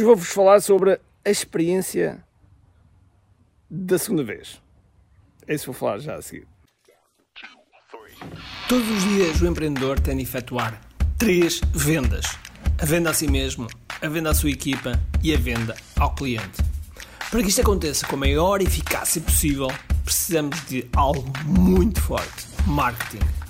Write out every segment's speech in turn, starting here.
Hoje vou-vos falar sobre a experiência da segunda vez. É isso que vou falar já a seguir. Todos os dias o empreendedor tem de efetuar três vendas: a venda a si mesmo, a venda à sua equipa e a venda ao cliente. Para que isto aconteça com a maior eficácia possível, precisamos de algo muito forte: marketing.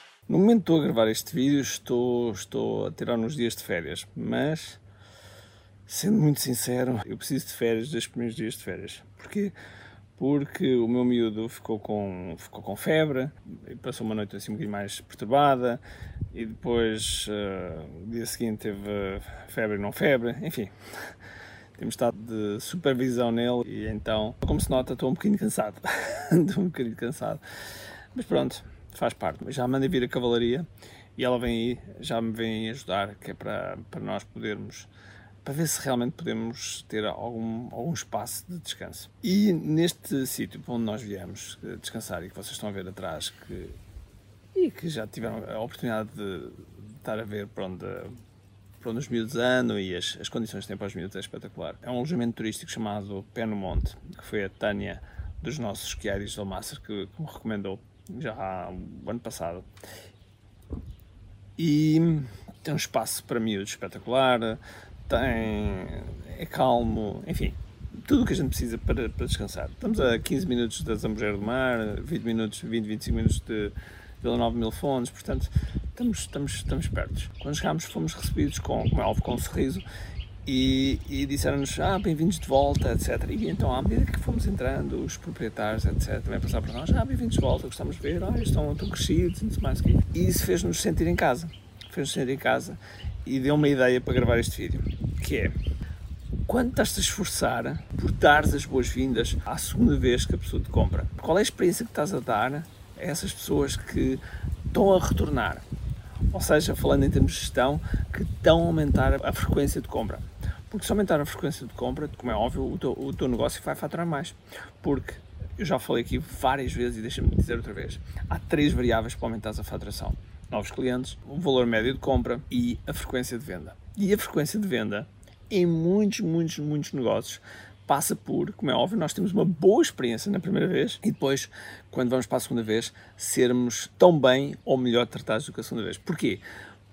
No momento estou a gravar este vídeo, estou, estou a tirar uns dias de férias, mas sendo muito sincero, eu preciso de férias dos primeiros dias de férias. Porquê? Porque o meu miúdo ficou com, ficou com febre, passou uma noite assim um bocadinho mais perturbada e depois uh, dia seguinte teve febre e não febre, enfim. Temos estado de supervisão nele e então, como se nota, estou um bocadinho cansado. estou um bocadinho cansado. Mas pronto, faz parte. Já mandei vir a cavalaria e ela vem aí, já me vem ajudar, que é para, para nós podermos, para ver se realmente podemos ter algum, algum espaço de descanso. E neste sítio onde nós viemos descansar e que vocês estão a ver atrás, que, e que já tiveram a oportunidade de estar a ver para onde, para onde os miúdos andam e as, as condições que têm para os miúdos é espetacular. É um alojamento turístico chamado Pé no Monte, que foi a Tânia dos nossos esquiários de Almácer que, que me recomendou já o ano passado. E tem um espaço para miúdos espetacular, tem, é calmo, enfim, tudo o que a gente precisa para, para descansar. Estamos a 15 minutos da Zambujeira do Mar, 20 minutos, 20, 25 minutos de Vila Nova Mil Fontes, portanto, estamos, estamos, estamos perto. Quando chegámos fomos recebidos com, como é óbvio, com um sorriso e, e disseram-nos, ah, bem-vindos de volta, etc. E então, à medida que fomos entrando, os proprietários, etc., também passaram por nós, ah, bem-vindos de volta, gostamos de ver, ah, estão, estão crescidos, não mais E isso fez-nos sentir em casa, fez-nos sentir em casa e deu uma ideia para gravar este vídeo, que é, quando estás-te a esforçar por dares as boas-vindas à segunda vez que a pessoa te compra, qual é a experiência que estás a dar a essas pessoas que estão a retornar? Ou seja, falando em termos de gestão, que estão a aumentar a frequência de compra. Porque se aumentar a frequência de compra, como é óbvio, o teu, o teu negócio vai faturar mais. Porque eu já falei aqui várias vezes e deixa-me dizer outra vez: há três variáveis para aumentar a faturação: novos clientes, o valor médio de compra e a frequência de venda. E a frequência de venda, em muitos, muitos, muitos negócios, passa por, como é óbvio, nós temos uma boa experiência na primeira vez e depois, quando vamos para a segunda vez, sermos tão bem ou melhor tratados do que a segunda vez. Porquê?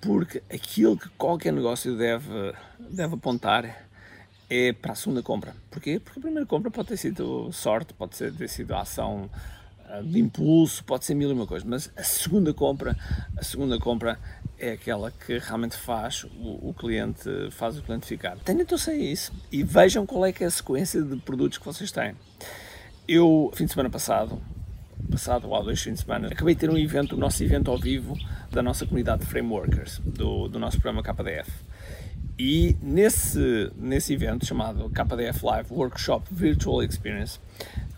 porque aquilo que qualquer negócio deve, deve apontar é para a segunda compra. Porquê? Porque a primeira compra pode ter sido sorte, pode ter sido ação ah, de impulso, pode ser mil e uma coisa, mas a segunda compra, a segunda compra é aquela que realmente faz o, o cliente, faz o cliente ficar. Tenham atenção a isso e vejam qual é que é a sequência de produtos que vocês têm. Eu, fim de semana passado, passado, há dois fins de semana, acabei de ter um evento, o nosso evento ao vivo da nossa comunidade de frameworkers, do, do nosso programa KDF. E nesse, nesse evento chamado KDF Live Workshop Virtual Experience,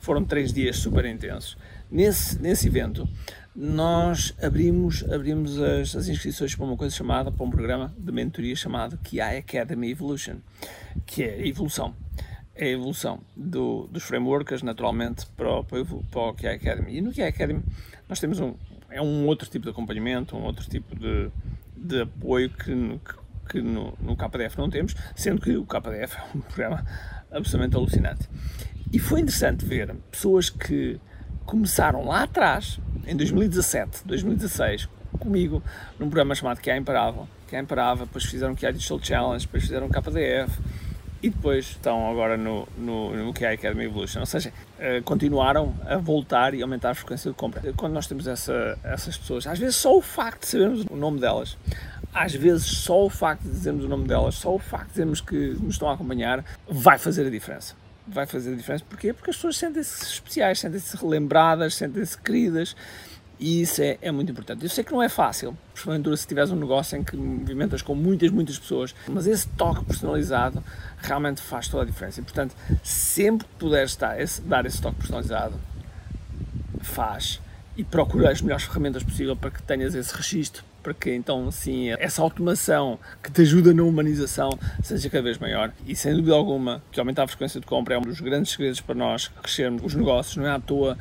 foram três dias super intensos. Nesse, nesse evento, nós abrimos, abrimos as, as inscrições para uma coisa chamada, para um programa de mentoria chamado QI Academy Evolution, que é a evolução é a evolução do, dos frameworks, naturalmente, para o, para o Academy. E no QI Academy nós temos um, é um outro tipo de acompanhamento, um outro tipo de, de apoio que, que, que no, no KDF não temos, sendo que o KDF é um programa absolutamente alucinante. E foi interessante ver pessoas que começaram lá atrás, em 2017, 2016, comigo, num programa chamado QA Imparável, QA Imparável, depois fizeram QA Digital Challenge, depois fizeram KDF, e depois estão agora no, no, no QI Academy Evolution, ou seja, uh, continuaram a voltar e aumentar a frequência de compra. Quando nós temos essa, essas pessoas, às vezes só o facto de sabermos o nome delas, às vezes só o facto de dizermos o nome delas, só o facto de dizermos que nos estão a acompanhar, vai fazer a diferença. Vai fazer a diferença, porquê? Porque as pessoas sentem-se especiais, sentem-se relembradas, sentem-se queridas E isso é, é muito importante. Eu sei que não é fácil, principalmente se tiveres um negócio em que movimentas com muitas, muitas pessoas, mas esse toque personalizado realmente faz toda a diferença. E, portanto, sempre que puderes dar esse, dar esse toque personalizado, faz e procura as melhores ferramentas possível para que tenhas esse registro, para que então sim essa automação que te ajuda na humanização seja cada vez maior. E sem dúvida alguma que aumentar a frequência de compra é um dos grandes segredos para nós crescermos os negócios, não é à toa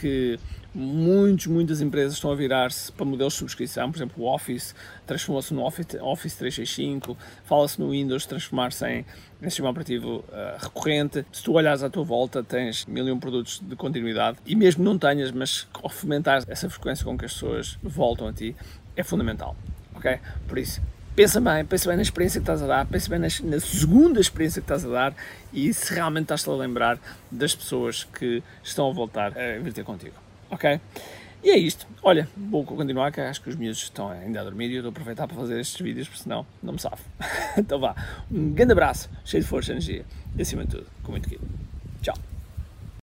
que muitos, muitas empresas estão a virar-se para modelos de subscrição, por exemplo, o Office transformou-se no Office, Office 365, fala-se no Windows transformar-se em, em sistema operativo uh, recorrente. Se tu olhares à tua volta, tens mil e um produtos de continuidade. E mesmo não tenhas, mas ao fomentar essa frequência com que as pessoas voltam a ti, é fundamental, ok? Por isso, pensa bem, pensa bem na experiência que estás a dar, pensa bem na, segunda experiência que estás a dar e se realmente estás a lembrar das pessoas que estão a voltar a vir ter contigo ok? E é isto. Olha, vou continuar, que acho que os miúdos estão ainda a dormir e eu estou a aproveitar para fazer estes vídeos, porque senão não me safo. então vá, um grande abraço, cheio de força e energia e acima de tudo, com muito querido.